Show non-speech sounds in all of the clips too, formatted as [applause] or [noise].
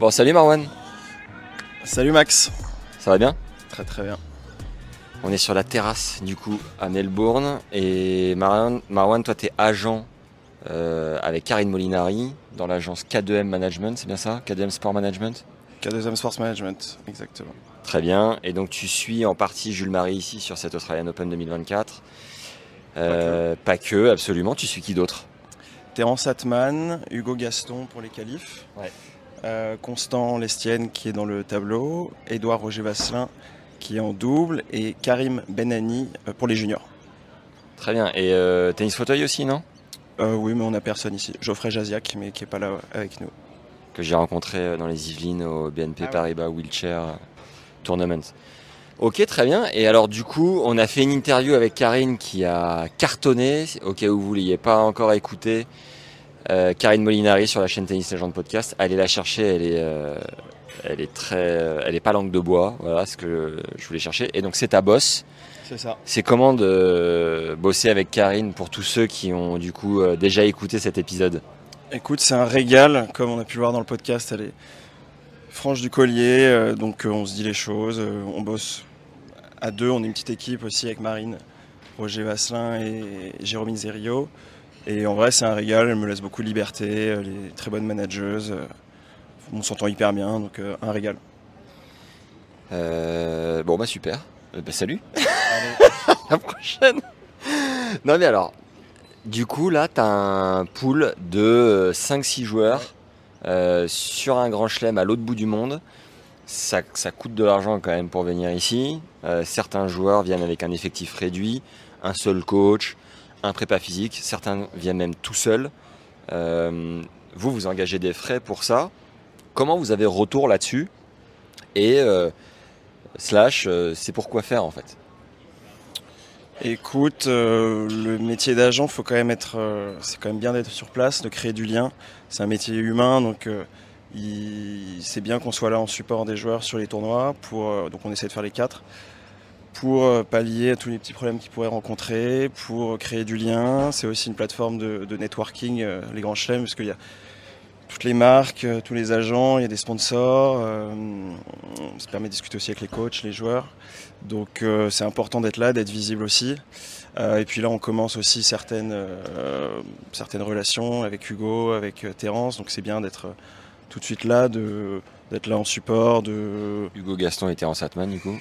Bon, salut Marwan, Salut Max. ça va bien? Très très bien. On est sur la terrasse du coup à Melbourne et Marwan, Marwan toi t'es agent euh, avec Karine Molinari dans l'agence K2M Management, c'est bien ça? K2M Sport Management? K2M Sports Management, exactement. Très bien, et donc tu suis en partie Jules Marie ici sur cette Australian Open 2024. Euh, pas, que. absolument, tu suis qui d'autre? Terence Atman, Hugo Gaston pour les qualifs. Ouais. Euh, Constant Lestienne qui est dans le tableau. Édouard Roger Vasselin qui est en double. Et Karim Benani euh, pour les juniors. Très bien, et euh, tennis fauteuil aussi, non? Oui, mais on n'a personne ici. Geoffrey Jaziak, mais qui est pas là avec nous. que j'ai rencontré dans les Yvelines au BNP Ah ouais. Paribas Wheelchair Tournament. Ok, très bien. Et alors du coup, on a fait une interview avec Karine qui a cartonné. Au cas où vous ne l'ayez pas encore écouté, euh, Karine Molinari sur la chaîne Tennis Legend Podcast. Allez la chercher, elle est, euh, elle est très, euh, elle est pas langue de bois. Voilà ce que je voulais chercher. Et donc c'est ta boss. C'est ça. C'est comment de bosser avec Karine pour tous ceux qui ont du coup euh, déjà écouté cet épisode? Écoute, c'est un régal, comme on a pu le voir dans le podcast. Elle est franche du collier, donc on se dit les choses. on bosse à deux, on est une petite équipe aussi avec Marine, Roger Vasselin et Jérôme Zerio. Et en vrai, c'est un régal, elle me laisse beaucoup de liberté, elle est très bonne manageuse. euh, on s'entend hyper bien, donc euh, un régal. Euh, bon bah super. Bah, salut. [laughs] [laughs] à la prochaine. Non mais alors, du coup là t'as un pool de 5-6 joueurs euh, sur un grand chelem à l'autre bout du monde. Ça, ça coûte de l'argent quand même pour venir ici. Euh, certains joueurs viennent avec un effectif réduit, un seul coach, un prépa physique. Certains viennent même tout seuls. Euh, vous, vous engagez des frais pour ça. Comment vous avez retour là-dessus? Et euh, slash, euh, c'est pour quoi faire en fait? Écoute, le métier d'agent, faut quand même être, c'est quand même bien d'être sur place, de créer du lien. C'est un métier humain, donc c'est bien qu'on soit là en support des joueurs sur les tournois. Donc on essaie de faire les quatre pour euh, pallier à tous les petits problèmes qu'ils pourraient rencontrer, pour créer du lien. C'est aussi une plateforme de, de networking, euh, les grands chelems, parce qu'il y a toutes les marques, euh, tous les agents, il y a des sponsors. euh, ça permet de discuter aussi avec les coachs, les joueurs. Donc c'est important d'être là, d'être visible aussi. Et puis là, on commence aussi certaines, certaines relations avec Hugo, avec Terence. Donc c'est bien d'être tout de suite là, d'être là en support. De... Hugo Gaston était en Satman du coup.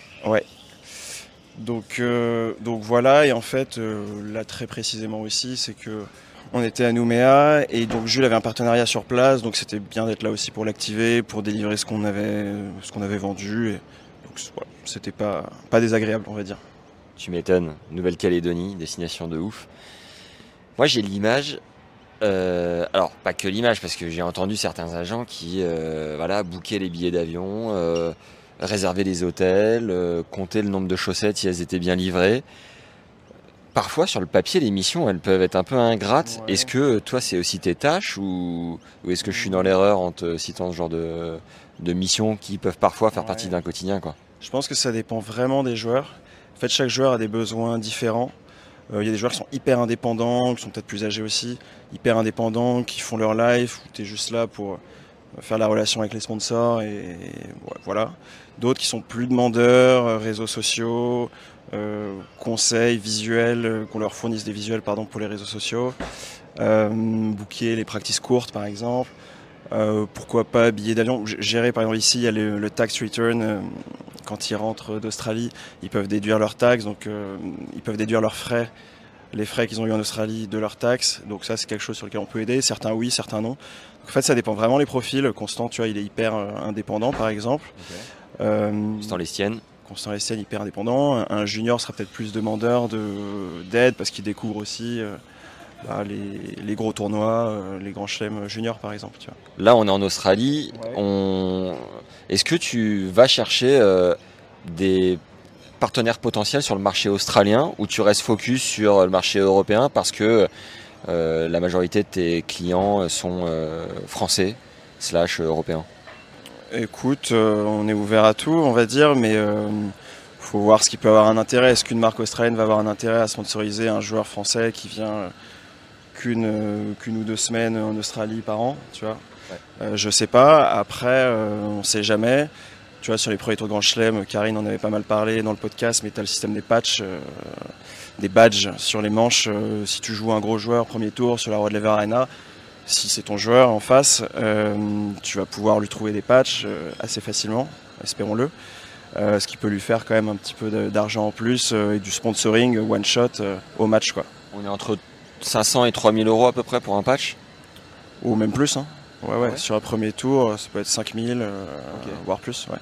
Donc, euh, donc voilà, et en fait, euh, là très précisément aussi, c'est que on était à Nouméa et donc Jules avait un partenariat sur place, donc c'était bien d'être là aussi pour l'activer, pour délivrer ce qu'on avait, avait vendu. Et donc voilà, c'était pas, pas désagréable, on va dire. Tu m'étonnes. Nouvelle-Calédonie, destination de ouf. Moi j'ai l'image. euh, alors pas que l'image parce que j'ai entendu certains agents qui euh, voilà bookaient les billets d'avion, réservaient les hôtels, euh, comptaient le nombre de chaussettes si elles étaient bien livrées. Parfois sur le papier les missions elles peuvent être un peu ingrates. Ouais. Est-ce que toi c'est aussi tes tâches ou, ou est-ce que je suis dans l'erreur en te citant ce genre de, de missions qui peuvent parfois faire Ouais. partie d'un quotidien quoi? Je pense que ça dépend vraiment des joueurs. En fait, chaque joueur a des besoins différents. Euh, Il y a des joueurs qui sont hyper indépendants, qui sont peut-être plus âgés aussi, hyper indépendants, qui font leur life, où tu es juste là pour faire la relation avec les sponsors, et, voilà. D'autres qui sont plus demandeurs, euh, réseaux sociaux, euh, conseils visuels, euh, qu'on leur fournisse des visuels pardon, pour les réseaux sociaux, euh, booker les practices courtes par exemple. Pourquoi pas billets d'avion Gérer par exemple ici, il y a le, le tax return. quand ils rentrent d'Australie, ils peuvent déduire leurs taxes, donc ils peuvent déduire leurs frais, les frais qu'ils ont eu en Australie de leurs taxes. Donc ça, c'est quelque chose sur lequel on peut aider. Certains oui, certains non. En fait, ça dépend vraiment les profils. Constant, tu vois, il est hyper euh, indépendant, par exemple. Euh, Constant Lestienne. Constant Lestienne, hyper indépendant. Un- Un junior sera peut-être plus demandeur de- d'aide parce qu'il découvre aussi euh, bah, les, les gros tournois, euh, les grands chelems juniors par exemple. Tu vois. Là, on est en Australie. Ouais. On... Est-ce que tu vas chercher euh, des partenaires potentiels sur le marché australien ou tu restes focus sur le marché européen parce que euh, la majorité de tes clients sont euh, français slash européens? Écoute, euh, on est ouvert à tout, on va dire, mais euh, faut voir ce qui peut avoir un intérêt. Est-ce qu'une marque australienne va avoir un intérêt à sponsoriser un joueur français qui vient qu'une ou deux semaines en Australie par an, tu vois? Je sais pas. Après, on sait jamais. Tu vois, sur les premiers tours de Grand Chelem, Karine en avait pas mal parlé dans le podcast, mais tu as le système des patchs, euh, des badges sur les manches. Euh, si tu joues un gros joueur premier tour sur la Rod Lever Arena, si c'est ton joueur en face, euh, tu vas pouvoir lui trouver des patchs assez facilement, espérons-le. Ce qui peut lui faire quand même un petit peu de- d'argent en plus et du sponsoring one shot au match quoi. On est entre 500 et 3000 euros à peu près pour un patch? Ou même plus. Hein. Ouais, ouais, Ouais. Sur un premier tour, ça peut être 5000, euh, voire plus. Ouais.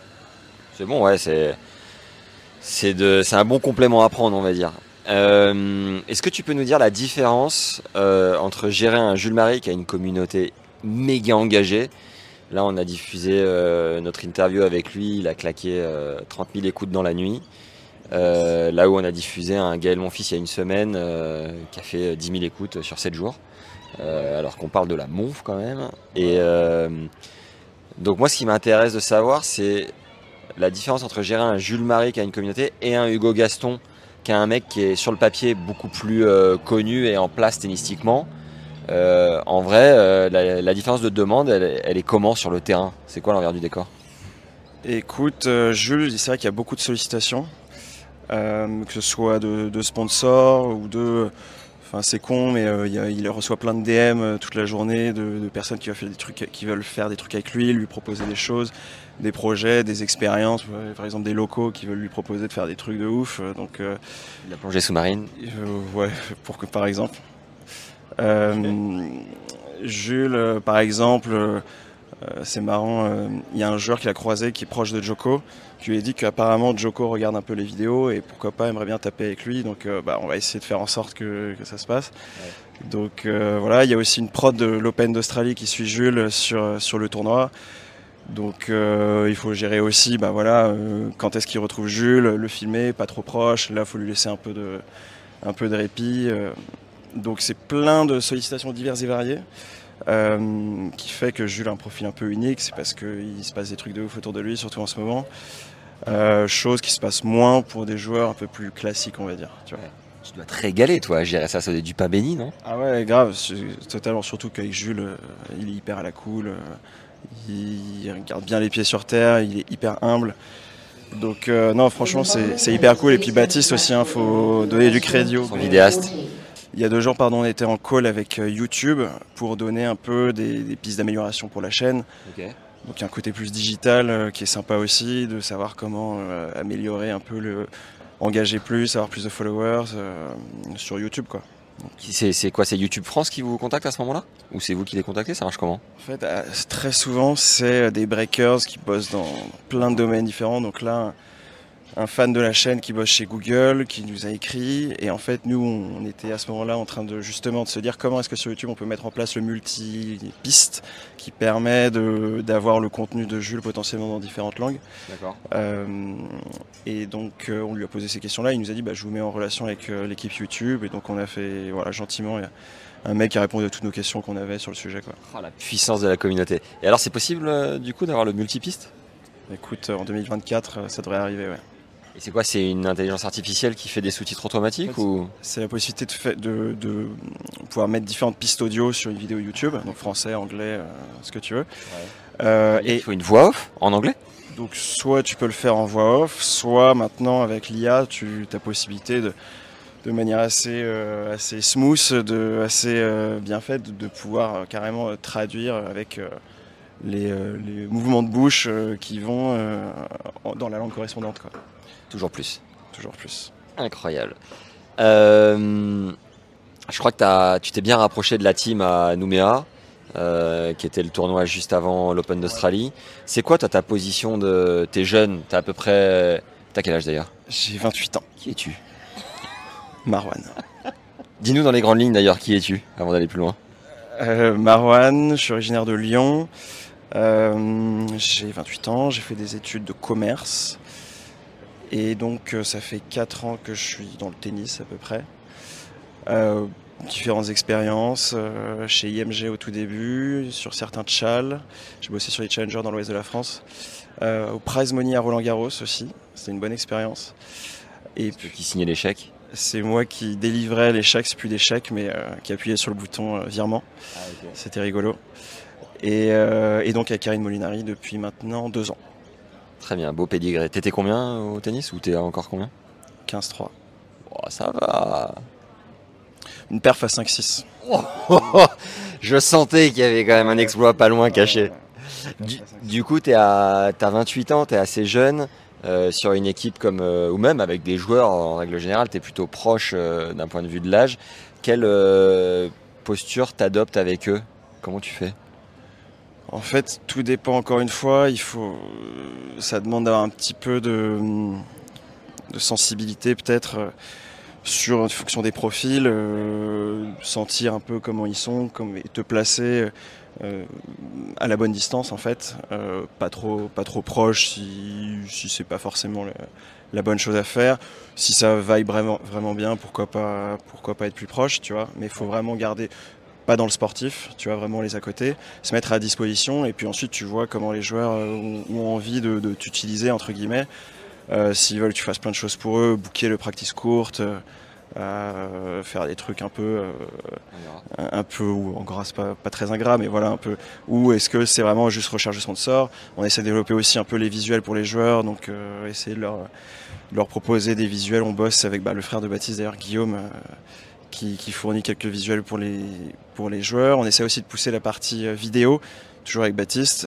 C'est bon, ouais, c'est c'est de c'est un bon complément à prendre, on va dire. Euh, Est-ce que tu peux nous dire la différence euh, entre gérer un Jules Marie qui a une communauté méga engagée? Là, on a diffusé euh, notre interview avec lui, il a claqué euh, 30 000 écoutes dans la nuit. Euh, là où on a diffusé un Gaël Monfils il y a une semaine euh, qui a fait 10 000 écoutes sur 7 jours. Euh, alors qu'on parle de la Monf quand même. Et euh, donc moi, ce qui m'intéresse de savoir, c'est la différence entre gérer un Jules Marie qui a une communauté et un Hugo Gaston qui a un mec qui est sur le papier beaucoup plus euh, connu et en place tennistiquement. En vrai, la, différence de demande, elle, est comment sur le terrain? C'est quoi l'envers du décor? Écoute, Jules, c'est vrai qu'il y a beaucoup de sollicitations, que ce soit de, de sponsors ou de. Enfin, c'est con, mais euh, il, reçoit plein de DM euh, toute la journée de, de personnes qui veulent, faire des trucs, qui veulent faire des trucs avec lui, lui proposer des choses, des projets, des expériences, par exemple des locaux qui veulent lui proposer de faire des trucs de ouf. euh, Donc, euh, La plongée sous-marine ouais, [laughs] pour que par exemple. Jules, par exemple, euh, c'est marrant, euh, il y a un joueur qu'il a croisé qui est proche de Joko, qui lui a dit qu'apparemment Joko regarde un peu les vidéos et pourquoi pas aimerait bien taper avec lui. Donc euh, bah, on va essayer de faire en sorte que, que ça se passe. Donc voilà, il y a aussi une prod de l'Open d'Australie qui suit Jules sur, sur le tournoi. Donc euh, il faut gérer aussi bah, voilà, euh, quand est-ce qu'il retrouve Jules, le filmer, pas trop proche. Là, il faut lui laisser un peu de, un peu de répit. euh. donc c'est plein de sollicitations diverses et variées. Euh, qui fait que Jules a un profil un peu unique, c'est parce qu'il se passe des trucs de ouf autour de lui, surtout en ce moment. Euh, chose qui se passe moins pour des joueurs un peu plus classiques, on va dire. Tu vois. Tu dois te régaler, toi, à gérer ça, ça doit être du pain béni, non? Ah ouais, grave, totalement. Surtout qu'avec Jules, euh, il est hyper à la cool. il regarde bien les pieds sur terre, il est hyper humble. Donc non, franchement, c'est hyper cool. Et puis Baptiste aussi, il faut donner du crédit. au- Son vidéaste Il y a deux jours, pardon, on était en call avec euh, YouTube pour donner un peu des, des pistes d'amélioration pour la chaîne. Donc il y a un côté plus digital euh, qui est sympa aussi, de savoir comment euh, améliorer un peu le... engager plus, avoir plus de followers euh, sur YouTube quoi. C'est quoi C'est YouTube France qui vous contacte à ce moment-là? Ou c'est vous qui les contactez? Ça marche comment? En fait, très souvent, c'est des breakers qui bossent dans plein de domaines différents. Donc là, un fan de la chaîne qui bosse chez Google, qui nous a écrit. Et en fait, nous, on était à ce moment-là en train de justement de se dire comment est-ce que sur YouTube on peut mettre en place le multi-piste qui permet d'avoir le contenu de Jules potentiellement dans différentes langues. D'accord. Euh, et donc, euh, on lui a posé ces questions-là. Il nous a dit, bah, je vous mets en relation avec euh, l'équipe YouTube. Et donc, on a fait, voilà, gentiment, un mec qui a répondu à toutes nos questions qu'on avait sur le sujet, quoi. Oh, la puissance de la communauté. Et alors, c'est possible, du coup, d'avoir le multipiste? Écoute, en 2024, euh, ça devrait arriver, ouais. Et c'est quoi C'est une intelligence artificielle qui fait des sous-titres automatiques En fait, ou C'est la possibilité de, fa- de, de pouvoir mettre différentes pistes audio sur une vidéo YouTube, donc français, anglais, euh, ce que tu veux. Euh, Il et faut une voix off en anglais? Donc, soit tu peux le faire en voix off, soit maintenant avec l'IA, tu as possibilité de, de manière assez, euh, assez smooth, de, assez euh, bien faite, de, de pouvoir euh, carrément traduire avec les, les mouvements de bouche qui vont dans la langue correspondante, quoi. Toujours plus. Toujours plus. Incroyable. Euh, je crois que t'as- tu t'es bien rapproché de la team à Nouméa, euh, qui était le tournoi juste avant l'Open d'Australie. C'est quoi toi ta position de T'es jeune, t'as à peu près. T'as quel âge d'ailleurs? J'ai 28 ans. Qui es-tu? Marwan. Dis-nous dans les grandes lignes d'ailleurs, qui es-tu avant d'aller plus loin? Euh, Marwan, je suis originaire de Lyon. Euh, j'ai 28 ans, j'ai fait des études de commerce. Et donc euh, ça fait 4 ans que je suis dans le tennis à peu près. Euh, différentes expériences euh, chez IMG au tout début, sur certains tchals. J'ai bossé sur les challengers dans l'ouest de la France. Euh, au Prize Money à Roland Garros aussi. C'était une bonne expérience. Et puis Qui signait les chèques? C'est moi qui délivrais les chèques, c'est plus des chèques, mais euh, qui appuyait sur le bouton euh, virement. C'était rigolo. Et, euh, et donc à Karine Molinari depuis maintenant deux ans, Très bien, beau pédigré. T'étais combien au tennis ou t'es encore combien? 15-3. Oh, Ça va. Une perf à 5-6. [laughs] Je sentais qu'il y avait quand même un exploit pas loin caché. Du, du coup, à, t'as 28 ans, t'es assez jeune. euh, sur une équipe comme euh, ou même avec des joueurs en règle générale, t'es plutôt proche euh, d'un point de vue de l'âge. Quelle posture t'adoptes avec eux? Comment tu fais? En fait, tout dépend encore une fois. Il faut, ça demande un petit peu de, sensibilité peut-être euh, sur en fonction des profils, euh, sentir un peu comment ils sont, comme, et te placer euh, à la bonne distance en fait, pas trop, pas trop proche si, si c'est pas forcément la bonne chose à faire. Si ça vaille vraiment, vraiment bien, pourquoi pas, pourquoi pas être plus proche, tu vois. Mais il faut vraiment garder pas dans le sportif, tu vois, vraiment les à côté, se mettre à disposition et puis ensuite tu vois comment les joueurs euh, ont, envie de, t'utiliser, entre guillemets. Euh, S'ils veulent que tu fasses plein de choses pour eux, booker le practice courte, euh, faire des trucs un peu, un, peu, ou en gras, pas, très ingrat, mais voilà, un peu. Ou est-ce que c'est vraiment juste recherche de sponsor On essaie de développer aussi un peu les visuels pour les joueurs, donc essayer de leur, de leur proposer des visuels. On bosse avec bah, le frère de Baptiste d'ailleurs, Guillaume. Qui, qui fournit quelques visuels pour les, pour les joueurs. On essaie aussi de pousser la partie euh, vidéo, toujours avec Baptiste.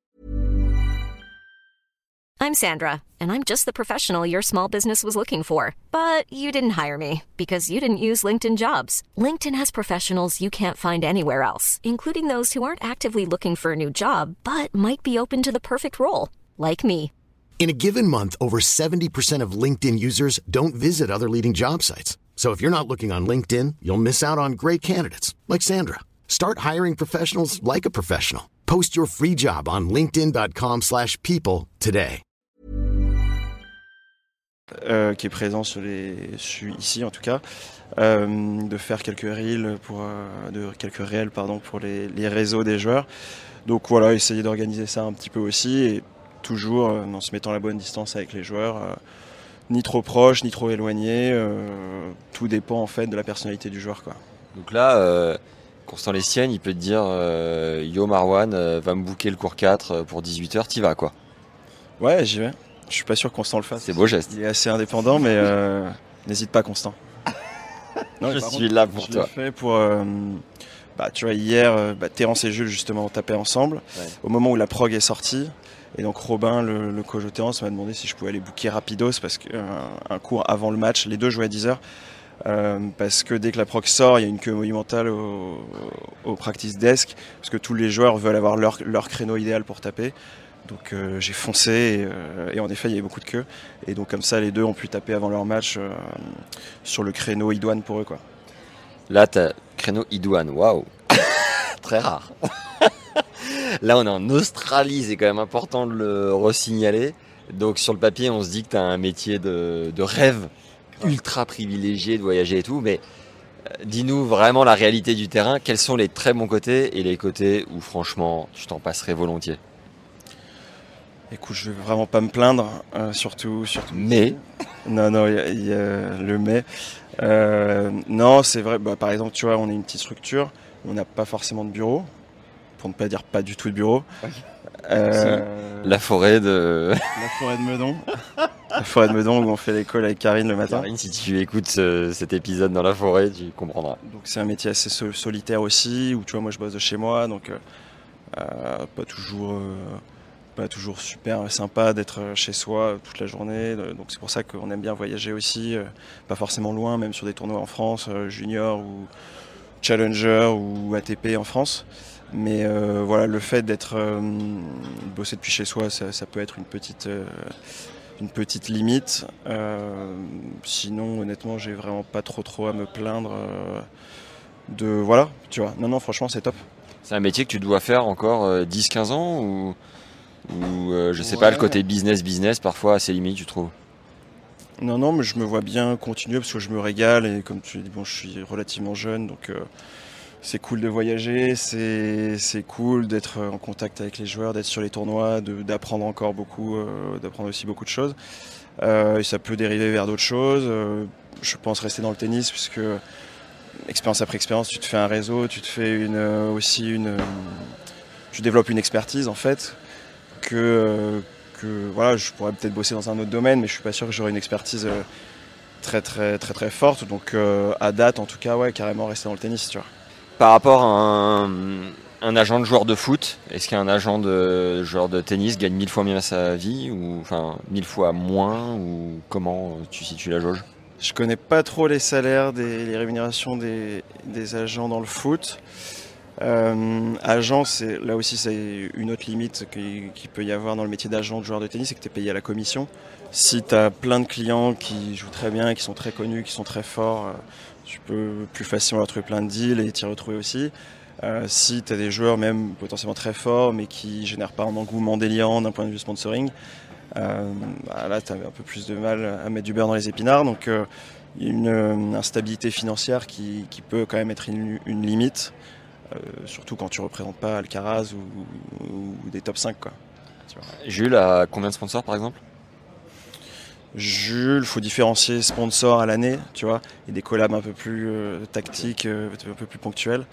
I'm Sandra, and I'm just the professional your small business was looking for. But you didn't hire me because you didn't use LinkedIn jobs. LinkedIn has professionals you can't find anywhere else, including those who aren't actively looking for a new job but might be open to the perfect role, like me. In a given month, over 70% of LinkedIn users don't visit other leading job sites. So if you're not looking on LinkedIn, you'll miss out on great candidates like Sandra. Start hiring professionals like a professional. Post your free job on linkedin.com/people today. euh, qui est présent sur les, ici en tout cas, euh, de faire quelques reels pour, euh, de, quelques réels pardon pour les, les réseaux des joueurs. Donc voilà, essayer d'organiser ça un petit peu aussi et toujours euh, en se mettant à la bonne distance avec les joueurs, euh, ni trop proche, ni trop éloigné. euh, tout dépend en fait de la personnalité du joueur quoi. Donc là, euh, Constant Lestienne, il peut te dire euh, Yo Marwan, euh, va me booker le cours 4 euh, pour 18h, t'y vas quoi. Ouais, j'y vais. Je suis pas sûr que Constant le fasse. C'est beau geste. Il est assez indépendant, mais euh, n'hésite pas, Constant. [laughs] Non, Je suis là pour je toi. fait pour. euh, bah, tu vois, hier, bah, Terence et Jules, justement, ont tapé ensemble. Ouais. Au moment où la prog est sortie. Et donc, Robin, le, le coach de m'a demandé si je pouvais aller booker rapidos parce que euh, un cours avant le match, les deux jouaient à 10h. parce que dès que la prog sort, il y a une queue monumentale au, au practice desk, parce que tous les joueurs veulent avoir leur, leur créneau idéal pour taper. Donc euh, j'ai foncé et, euh, et en effet il y avait beaucoup de queues. Et donc comme ça les deux ont pu taper avant leur match euh, sur le créneau idoine pour eux quoi. Là, t'as créneau Idouane, waouh [laughs] Très rare. [laughs] Là, on est en Australie, c'est quand même important de le resignaler. Donc, sur le papier, on se dit que t'as un métier de, de rêve ultra privilégié de voyager et tout. Mais euh, dis-nous vraiment la réalité du terrain. Quels sont les très bons côtés et les côtés où, franchement, tu t'en passerais volontiers? Écoute, je vais vraiment pas me plaindre, euh, surtout, surtout. Mais, Non, non, il y a, il y a le mais. Euh, non, c'est vrai. Bah, par exemple, tu vois, on est une petite structure, on n'a pas forcément de bureau, pour ne pas dire pas du tout de bureau. Euh, la forêt de. [laughs] la forêt de Meudon. la forêt de Meudon où on fait l'école avec Karine le matin. Karine, si tu écoutes ce- cet épisode dans la forêt, tu comprendras. Donc c'est un métier assez sol- solitaire aussi, où tu vois moi je bosse de chez moi, donc euh, euh, pas toujours euh, pas toujours super sympa d'être chez soi toute la journée. Euh, Donc c'est pour ça qu'on aime bien voyager aussi, euh, pas forcément loin, même sur des tournois en France, euh, junior ou challenger ou ATP en France. Mais euh, voilà, le fait d'être euh, bosser depuis chez soi, ça, ça peut être une petite euh, une petite limite. Euh, sinon, honnêtement, j'ai vraiment pas trop trop à me plaindre de voilà, tu vois. Non, non, franchement, c'est top. C'est un métier que tu dois faire encore 10-15 ans ou, ou je sais pas, le côté business business parfois assez limite, tu trouves? Non, non, mais je me vois bien continuer parce que je me régale et comme tu dis, bon, je suis relativement jeune, donc c'est cool de voyager, c'est cool d'être en contact avec les joueurs, d'être sur les tournois, d'apprendre encore beaucoup, euh, d'apprendre aussi beaucoup de choses. Euh, ça peut dériver vers d'autres choses. Euh, je pense rester dans le tennis puisque expérience après expérience, tu te fais un réseau, tu te fais une, aussi une, tu développes une expertise en fait que, que voilà, je pourrais peut-être bosser dans un autre domaine, mais je suis pas sûr que j'aurai une expertise très très très très forte. Donc à date, en tout cas, ouais, carrément rester dans le tennis, tu vois. Par rapport à un, agent de joueur de foot, est-ce qu'un agent de joueur de tennis gagne mille fois mieux sa vie ou enfin mille fois moins ou comment tu situes la jauge? Je connais pas trop les salaires, les rémunérations des, agents dans le foot. Euh, agent, c'est là aussi c'est une autre limite qu'il peut y avoir dans le métier d'agent de joueur de tennis, c'est que tu es payé à la commission. Si tu as plein de clients qui jouent très bien, qui sont très connus, qui sont très forts, euh, tu peux plus facilement retrouver plein de deals et t'y retrouver aussi. Euh, si tu as des joueurs même potentiellement très forts mais qui génèrent pas un engouement déliant d'un point de vue sponsoring, euh, bah là tu as un peu plus de mal à mettre du beurre dans les épinards. Donc euh, a une instabilité financière qui, peut quand même être une, limite, surtout quand tu représentes pas Alcaraz ou, des top 5. Quoi. Jules, à combien de sponsors par exemple? Jules, faut différencier sponsor à l'année, tu vois, et des collabs un peu plus euh, tactiques, euh, un peu plus ponctuels.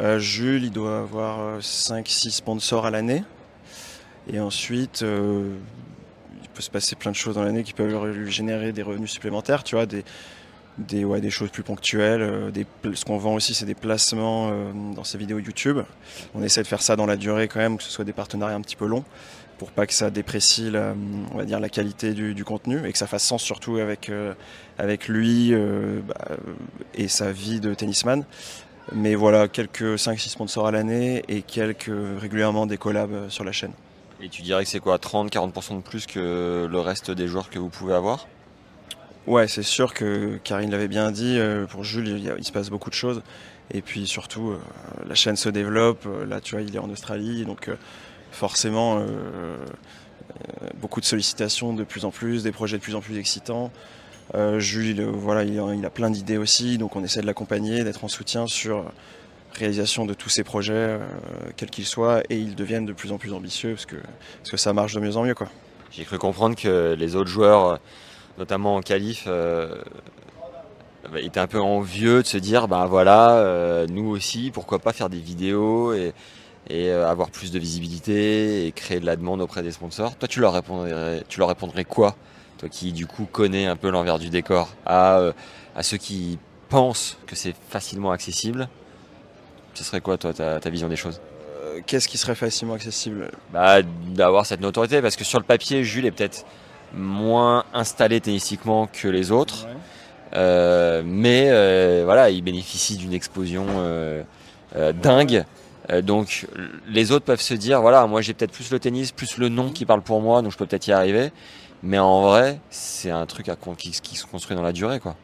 Euh, Jules, il doit avoir 5-6 sponsors à l'année. Et ensuite, il peut se passer plein de choses dans l'année qui peuvent lui générer des revenus supplémentaires, tu vois, des, ouais, des choses plus ponctuelles. Ce qu'on vend aussi, c'est des placements dans ses vidéos YouTube. On essaie de faire ça dans la durée quand même, que ce soit des partenariats un petit peu longs pour pas que ça déprécie la, on va dire, la qualité du, contenu et que ça fasse sens surtout avec, euh, avec lui euh, bah, et sa vie de tennisman. Mais voilà, quelques 5-6 sponsors à l'année et quelques régulièrement des collabs sur la chaîne. Et tu dirais que c'est quoi 30-40% de plus que le reste des joueurs que vous pouvez avoir? Ouais, c'est sûr que Karine l'avait bien dit, euh, pour Jules, il, il, se passe beaucoup de choses. Et puis surtout, la chaîne se développe. Là, tu vois, il est en Australie, donc forcément euh, euh, beaucoup de sollicitations de plus en plus, des projets de plus en plus excitants. Euh, Jules, voilà, il, a plein d'idées aussi, donc on essaie de l'accompagner, d'être en soutien sur réalisation de tous ces projets, quels qu'ils soient, et ils deviennent de plus en plus ambitieux parce que, parce que ça marche de mieux en mieux. Quoi. J'ai cru comprendre que les autres joueurs, notamment en qualif, étaient un peu envieux de se dire, bah voilà, nous aussi, pourquoi pas faire des vidéos et, et euh, avoir plus de visibilité et créer de la demande auprès des sponsors. Toi, tu leur répondrais, tu leur répondrais quoi Toi qui, du coup, connais un peu l'envers du décor à, euh, à ceux qui pensent que c'est facilement accessible. Ce serait quoi, toi, ta, ta vision des choses? Euh, Qu'est-ce qui serait facilement accessible? Bah, D'avoir cette notoriété, parce que sur le papier, Jules est peut-être moins installé tennistiquement que les autres. mais voilà, il bénéficie d'une explosion dingue. Euh, donc les autres peuvent se dire voilà moi j'ai peut-être plus le tennis, plus le nom qui parle pour moi, donc je peux peut-être y arriver. Mais en vrai, c'est un truc à, qui, se construit dans la durée quoi.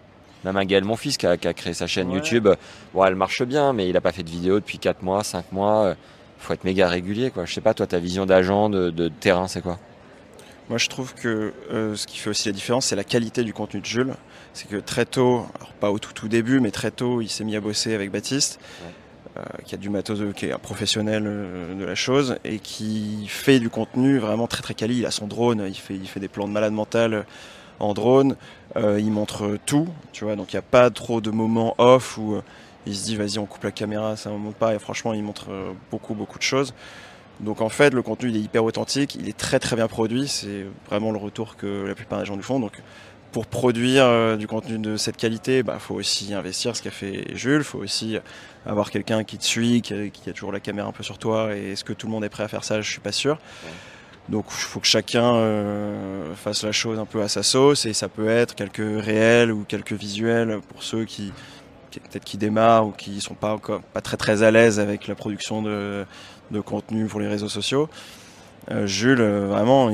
Même un Gaël, mon fils, qui a, créé sa chaîne YouTube, bon, elle marche bien, mais il n'a pas fait de vidéo depuis 4 mois, 5 mois. Il faut être méga régulier. Quoi. Je sais pas, toi, ta vision d'agent, de, terrain, c'est quoi? Moi, je trouve que euh, ce qui fait aussi la différence, c'est la qualité du contenu de Jules. C'est que très tôt, alors pas au tout, tout début, mais très tôt, il s'est mis à bosser avec Baptiste. Euh, qui a du matos, qui est un professionnel euh, de la chose et qui fait du contenu vraiment très très quali. Il a son drone, il fait, il fait des plans de malade mental en drone, euh, il montre tout, tu vois, donc il n'y a pas trop de moments off où il se dit vas-y on coupe la caméra, ça ne monte pas et franchement il montre beaucoup beaucoup de choses. Donc en fait le contenu il est hyper authentique, il est très très bien produit, c'est vraiment le retour que la plupart des gens nous font. Donc pour produire euh, du contenu de cette qualité, il bah, faut aussi investir, ce qu'a fait Jules. Il faut aussi avoir quelqu'un qui te suit, qui, a toujours la caméra un peu sur toi. Et est-ce que tout le monde est prêt à faire ça? Je suis pas sûr. Donc il faut que chacun euh, fasse la chose un peu à sa sauce. Et ça peut être quelques réels ou quelques visuels pour ceux qui, peut-être qui démarrent ou qui sont pas encore pas très très à l'aise avec la production de, de contenu pour les réseaux sociaux. Euh, Jules, euh, vraiment,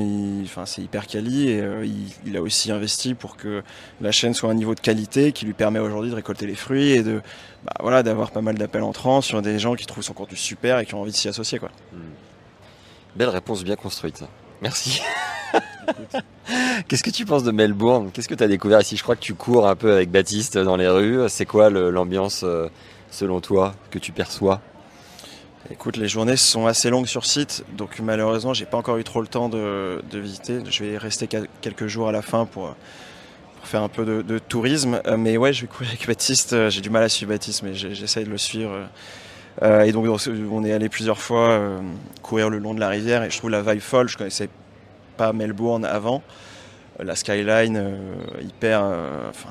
c'est hyper quali et euh, il, a aussi investi pour que la chaîne soit à un niveau de qualité qui lui permet aujourd'hui de récolter les fruits et de, bah, voilà, d'avoir pas mal d'appels entrants sur des gens qui trouvent son contenu super et qui ont envie de s'y associer, quoi. Belle réponse bien construite. Merci. [laughs] Qu'est-ce que tu penses de Melbourne? Qu'est-ce que tu as découvert ici? Je crois que tu cours un peu avec Baptiste dans les rues. C'est quoi l'ambiance selon toi que tu perçois? Écoute, les journées sont assez longues sur site, donc malheureusement, j'ai pas encore eu trop le temps de, visiter. Je vais rester quel- quelques jours à la fin pour, faire un peu de, tourisme. Euh, Mais ouais, je vais courir avec [laughs] Baptiste. Euh, J'ai du mal à suivre Baptiste, mais j'essaye de le suivre. Euh, et donc, on est allé plusieurs fois courir le long de la rivière et je trouve la vibe folle. Je connaissais pas Melbourne avant. La skyline hyper, enfin,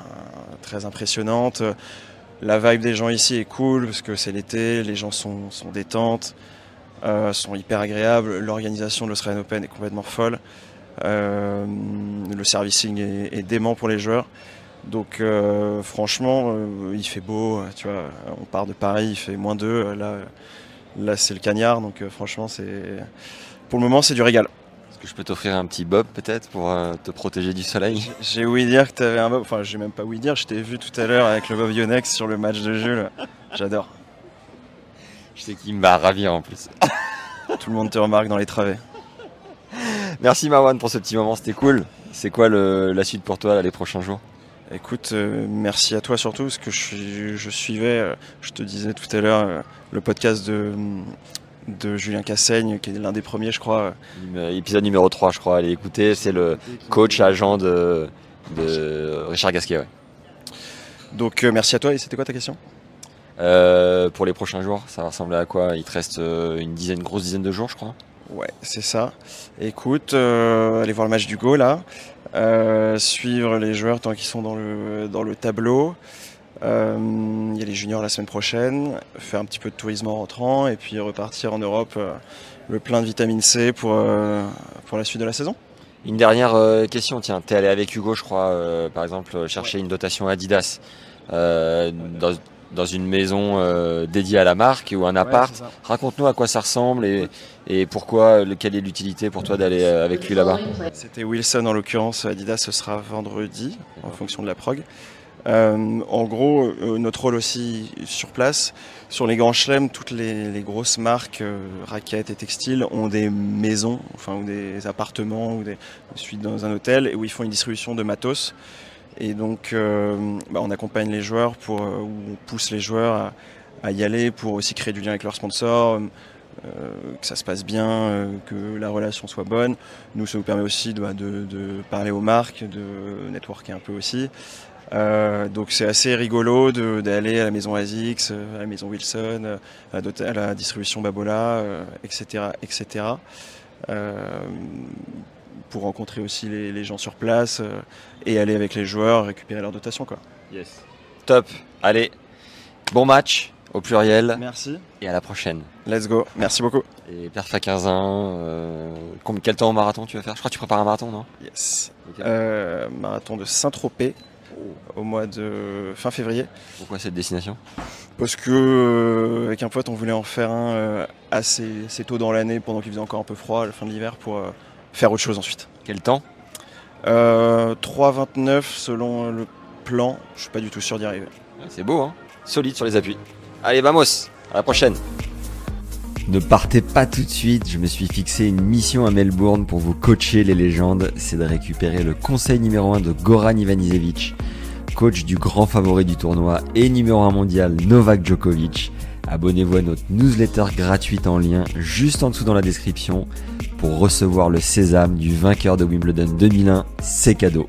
très impressionnante. La vibe des gens ici est cool parce que c'est l'été, les gens sont, sont détentes, euh, sont hyper agréables. L'organisation de l'Australian Open est complètement folle. Euh, le servicing est, dément pour les joueurs. Donc euh, franchement, il fait beau. Tu vois, on part de Paris, il fait moins 2. Là, là c'est le cagnard. Donc franchement, c'est pour le moment, c'est du régal. Que je peux t'offrir un petit bob peut-être pour euh, te protéger du soleil? J'ai ouï dire que tu avais un bob. Enfin, j'ai même pas ouï dire. Je t'ai vu tout à l'heure avec le bob Yonex sur le match de Jules. J'adore. Je sais qu'il m'a ravi en plus. Tout le monde te remarque dans les travées. Merci Marwan pour ce petit moment, c'était cool. C'est quoi le- la suite pour toi là, les prochains jours? Écoute, euh, merci à toi surtout, parce que je, suivais, euh, je te disais tout à l'heure, euh, le podcast de, de Julien Cassaigne, qui est l'un des premiers, je crois. Épisode numéro 3 je crois, allez écouter, c'est le coach agent de, de Richard Gasquet. Ouais. Donc euh, merci à toi, et c'était quoi ta question? Euh, pour les prochains jours, ça va ressembler à quoi? Il te reste euh, une dizaine, grosse dizaine de jours je crois Ouais, c'est ça. Écoute, euh, allez voir le match du Go, là. Suivre les joueurs tant qu'ils sont dans le, dans le tableau. Euh, Il y a les juniors la semaine prochaine. Faire un petit peu de tourisme en rentrant, et puis repartir en Europe, euh, le plein de vitamine C pour, euh, pour la suite de la saison. Une dernière euh, question, tiens, t'es allé avec Hugo, je crois, euh, par exemple, euh, chercher une dotation Adidas euh, dans, dans une maison euh, dédiée à la marque ou un appart. Raconte-nous à quoi ça ressemble et, et pourquoi, le- quelle est l'utilité pour toi d'aller euh, avec lui là-bas? C'était Wilson en l'occurrence, Adidas ce sera vendredi en fonction de la prog. Euh, en gros, euh, notre rôle aussi sur place, sur les grands chelems, toutes les, grosses marques, euh, raquettes et textiles ont des maisons, enfin ou des appartements ou des suites dans un hôtel et où ils font une distribution de matos. Et donc, bah, on accompagne les joueurs pour, ou on pousse les joueurs à, y aller pour aussi créer du lien avec leurs sponsors, que ça se passe bien, que la relation soit bonne. Nous, ça nous permet aussi de, de- de parler aux marques, de networker un peu aussi. Euh, donc c'est assez rigolo de- d'aller à la maison ASICS, euh, à la maison Wilson, euh, à la, dota- à la distribution Babola, euh, etc. etc. Euh, pour rencontrer aussi les, les gens sur place euh, et aller avec les joueurs récupérer leur dotation. Quoi. Top, allez, bon match au pluriel Merci. et à la prochaine. Let's go. Merci beaucoup. Et perf à 15 ans, euh, combien- quel temps au marathon tu vas faire? Je crois que tu prépares un marathon, non? Yes. Euh, marathon de Saint-Tropez au mois de fin février. Pourquoi cette destination? Parce que euh, avec un pote, on voulait en faire un euh, assez, assez tôt dans l'année, pendant qu'il faisait encore un peu froid à la fin de l'hiver, pour euh, faire autre chose ensuite. Quel temps? Euh, 3,29 selon le plan. Je suis pas du tout sûr d'y arriver. C'est beau, hein Solide sur les appuis. Allez, vamos À la prochaine Ne partez pas tout de suite, je me suis fixé une mission à Melbourne pour vous coacher les légendes, c'est de récupérer le conseil numéro 1 de Goran Ivanisevic, coach du grand favori du tournoi et numéro 1 mondial Novak Djokovic. Abonnez-vous à notre newsletter gratuite en lien juste en dessous dans la description pour recevoir le sésame du vainqueur de Wimbledon 2001, c'est cadeau.